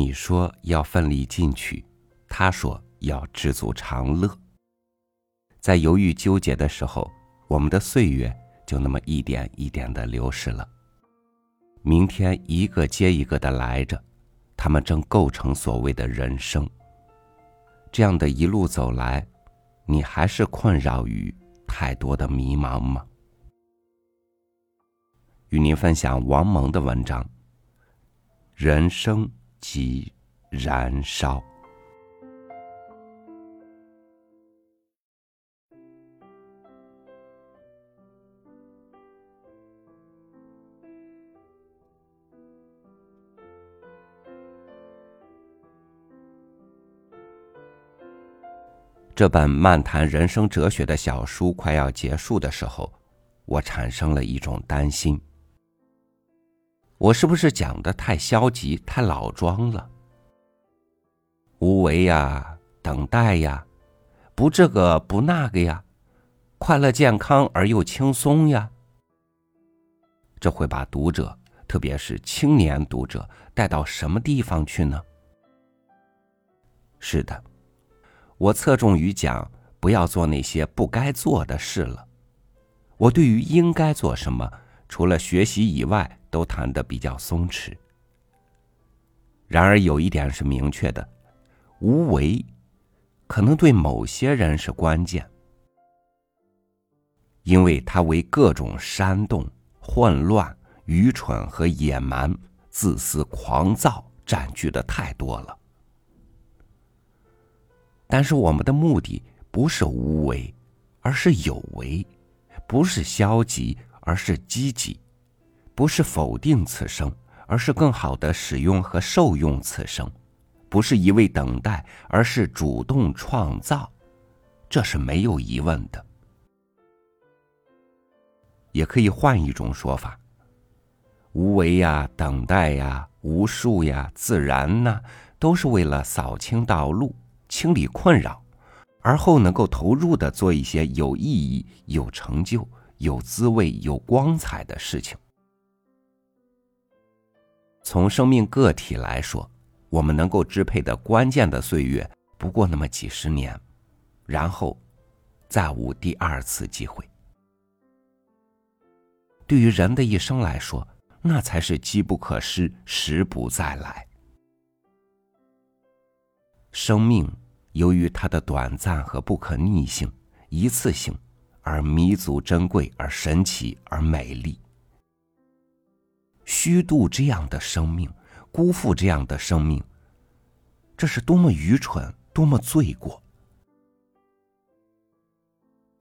你说要奋力进取，他说要知足常乐。在犹豫纠结的时候，我们的岁月就那么一点一点的流逝了。明天一个接一个的来着，他们正构成所谓的人生。这样的一路走来，你还是困扰于太多的迷茫吗？与您分享王蒙的文章：人生即燃烧。这本漫谈人生哲学的小书快要结束的时候，我产生了一种担心：我是不是讲的太消极、太老庄了？无为呀，等待呀，不这个不那个呀，快乐、健康而又轻松呀，这会把读者，特别是青年读者，带到什么地方去呢？是的。我侧重于讲不要做那些不该做的事了。我对于应该做什么，除了学习以外，都谈得比较松弛。然而有一点是明确的：无为，可能对某些人是关键，因为他为各种煽动、混乱、愚蠢和野蛮、自私、狂躁占据的太多了。但是我们的目的不是无为，而是有为；不是消极，而是积极；不是否定此生，而是更好的使用和受用此生；不是一味等待，而是主动创造。这是没有疑问的。也可以换一种说法：无为呀，等待呀，无数呀，自然呐，都是为了扫清道路。清理困扰，而后能够投入的做一些有意义、有成就、有滋味、有光彩的事情。从生命个体来说，我们能够支配的关键的岁月不过那么几十年，然后再无第二次机会。对于人的一生来说，那才是机不可失，时不再来。生命由于它的短暂和不可逆性、一次性，而弥足珍贵，而神奇，而美丽。虚度这样的生命，辜负这样的生命，这是多么愚蠢，多么罪过！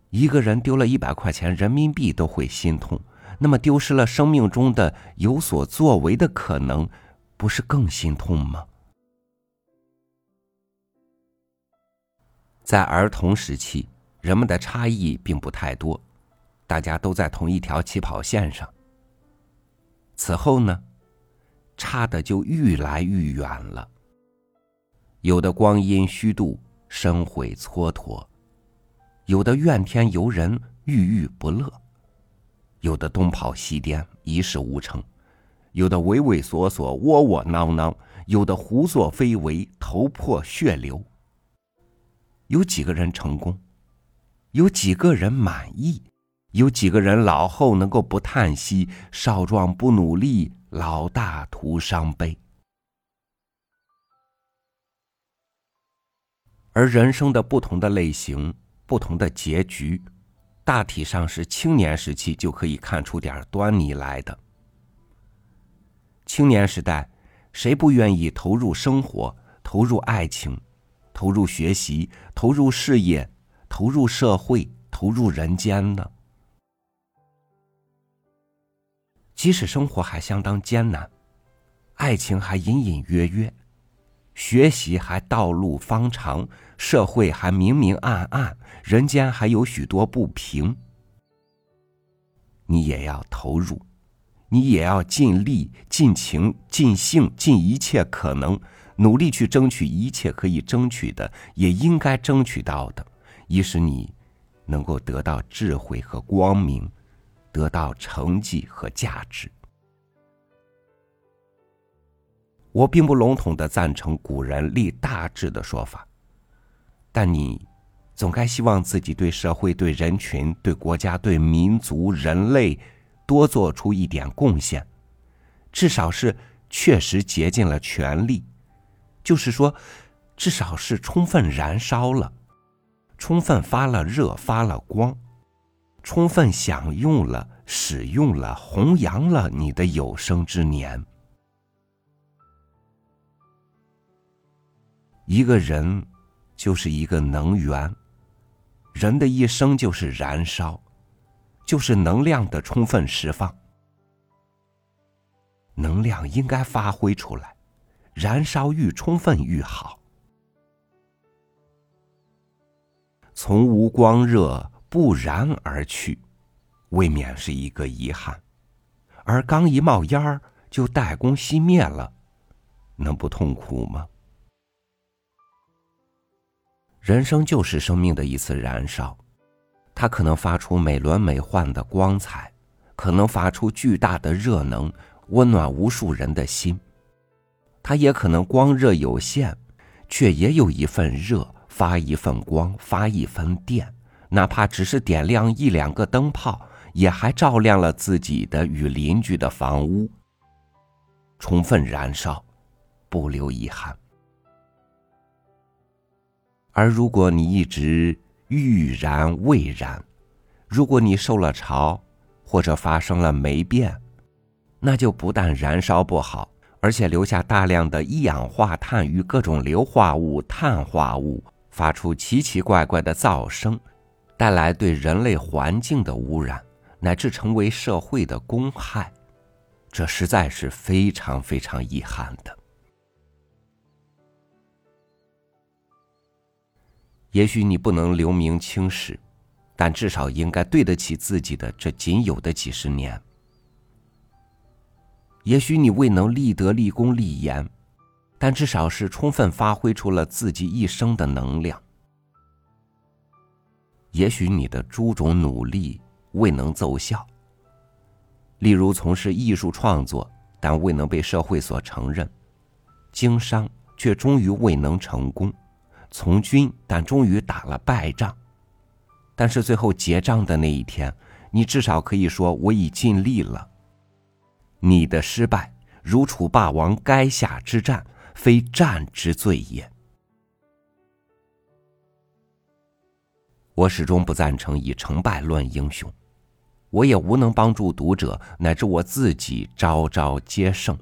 一个人丢了一百块钱人民币都会心痛，那么丢失了生命中的有所作为的可能，不是更心痛吗？在儿童时期，人们的差异并不太多，大家都在同一条起跑线上。此后呢，差的就愈来愈远了。有的光阴虚度，生悔蹉跎；有的怨天尤人，郁郁不乐；有的东跑西颠，一事无成；有的畏畏缩缩，窝窝囊囊；有的胡作非为，头破血流。有几个人成功？有几个人满意？有几个人老后能够不叹息？少壮不努力，老大徒伤悲。而人生的不同的类型、不同的结局，大体上是青年时期就可以看出点端倪来的。青年时代，谁不愿意投入生活、投入爱情？投入学习，投入事业，投入社会，投入人间呢？即使生活还相当艰难，爱情还隐隐约约，学习还道路方长，社会还明明暗暗，人间还有许多不平，你也要投入，你也要尽力、尽情、尽兴、尽一切可能。努力去争取一切可以争取的，也应该争取到的，以使你能够得到智慧和光明，得到成绩和价值。我并不笼统的赞成古人立大志的说法，但你总该希望自己对社会、对人群、对国家、对民族、人类多做出一点贡献，至少是确实竭尽了全力，就是说，至少是充分燃烧了，充分发了热、发了光，充分享用了、使用了、弘扬了你的有生之年。一个人就是一个能源，人的一生就是燃烧，就是能量的充分释放。能量应该发挥出来，燃烧愈充分愈好。从无光热不然而去，未免是一个遗憾；而刚一冒烟儿就代工熄灭了，能不痛苦吗？人生就是生命的一次燃烧，它可能发出美轮美奂的光彩，可能发出巨大的热能，温暖无数人的心；它也可能光热有限，却也有一份热，发一份光，发一分电，哪怕只是点亮一两个灯泡，也还照亮了自己的与邻居的房屋。充分燃烧，不留遗憾。而如果你一直欲燃未燃，如果你受了潮，或者发生了霉变，那就不但燃烧不好，而且留下大量的一氧化碳与各种硫化物、碳化物，发出奇奇怪怪的噪声，带来对人类环境的污染，乃至成为社会的公害，这实在是非常非常遗憾的。也许你不能留名青史，但至少应该对得起自己的这仅有的几十年。也许你未能立德、立功、立言，但至少是充分发挥出了自己一生的能量。也许你的诸种努力未能奏效，例如从事艺术创作，但未能被社会所承认；经商却终于未能成功。从军，但终于打了败仗。但是最后结账的那一天，你至少可以说我已尽力了。你的失败如楚霸王垓下之战，非战之罪也。我始终不赞成以成败论英雄，我也无能帮助读者乃至我自己招招皆胜。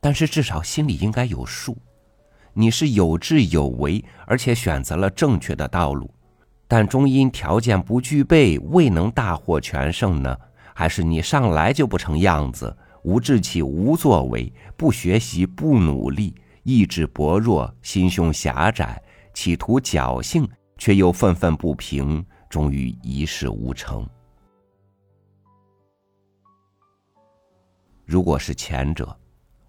但是至少心里应该有数。你是有志有为，而且选择了正确的道路，但终因条件不具备，未能大获全胜呢？还是你上来就不成样子，无志气、无作为，不学习、不努力，意志薄弱，心胸狭窄，企图侥幸，却又愤愤不平，终于一事无成？如果是前者，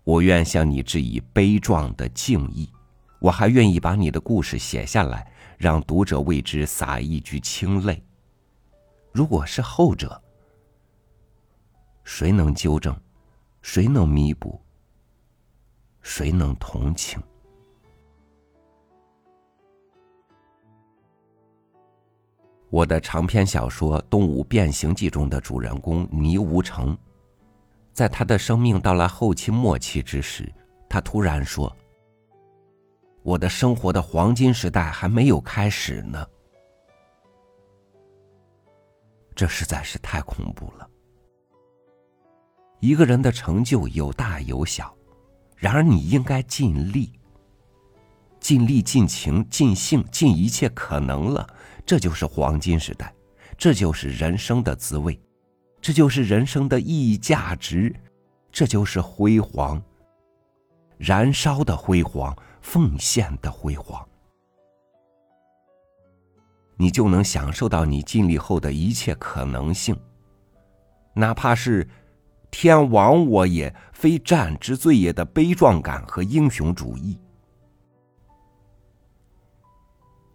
我愿向你致以悲壮的敬意，我还愿意把你的故事写下来，让读者为之洒一局清泪。如果是后者，谁能纠正？谁能弥补？谁能同情？我的长篇小说《动物变形记》中的主人公倪无成。在他的生命到了后期末期之时，他突然说：“我的生活的黄金时代还没有开始呢。”这实在是太恐怖了。一个人的成就有大有小，然而你应该尽力、尽力、尽情、尽兴、尽一切可能了，这就是黄金时代，这就是人生的滋味。这就是人生的意义价值，这就是辉煌，燃烧的辉煌，奉献的辉煌，你就能享受到你尽力后的一切可能性，哪怕是“天亡我也，非战之罪也”的悲壮感和英雄主义，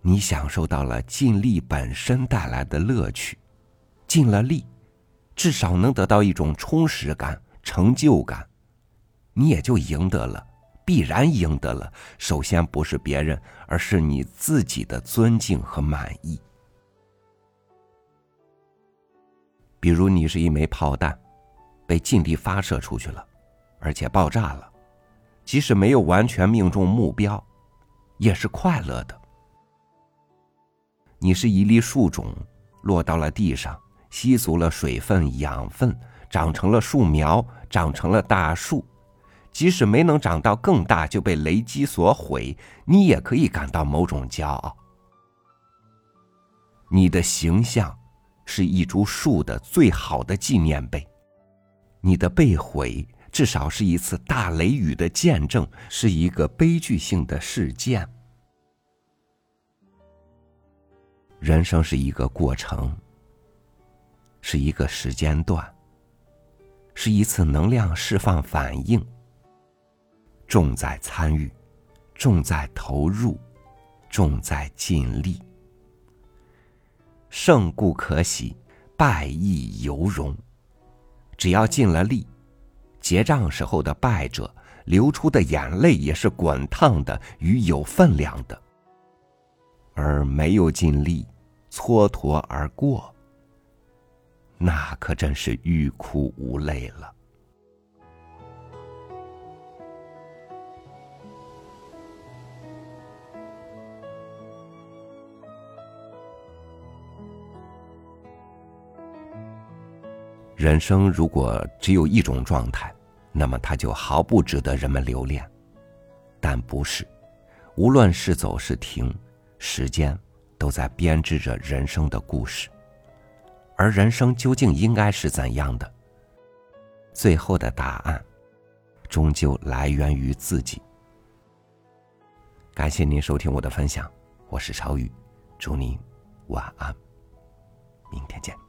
你享受到了尽力本身带来的乐趣，尽了力。至少能得到一种充实感、成就感，你也就赢得了必然赢得了，首先不是别人，而是你自己的尊敬和满意。比如，你是一枚炮弹，被尽力发射出去了，而且爆炸了，即使没有完全命中目标，也是快乐的。你是一粒树种，落到了地上，吸足了水分、养分，长成了树苗，长成了大树。即使没能长到更大，就被雷击所毁，你也可以感到某种骄傲。你的形象是一株树的最好的纪念碑，你的被毁至少是一次大雷雨的见证，是一个悲剧性的事件。人生是一个过程，是一个时间段，是一次能量释放反应。重在参与，重在投入，重在尽力。胜固可喜，败亦犹荣。只要尽了力，结账时候的败者流出的眼泪也是滚烫的与有分量的。而没有尽力，蹉跎而过，那可真是欲哭无泪了。人生如果只有一种状态，那么它就毫不值得人们留恋。但不是，无论是走是停，时间都在编织着人生的故事。而人生究竟应该是怎样的？最后的答案，终究来源于自己。感谢您收听我的分享，我是超宇，祝您晚安，明天见。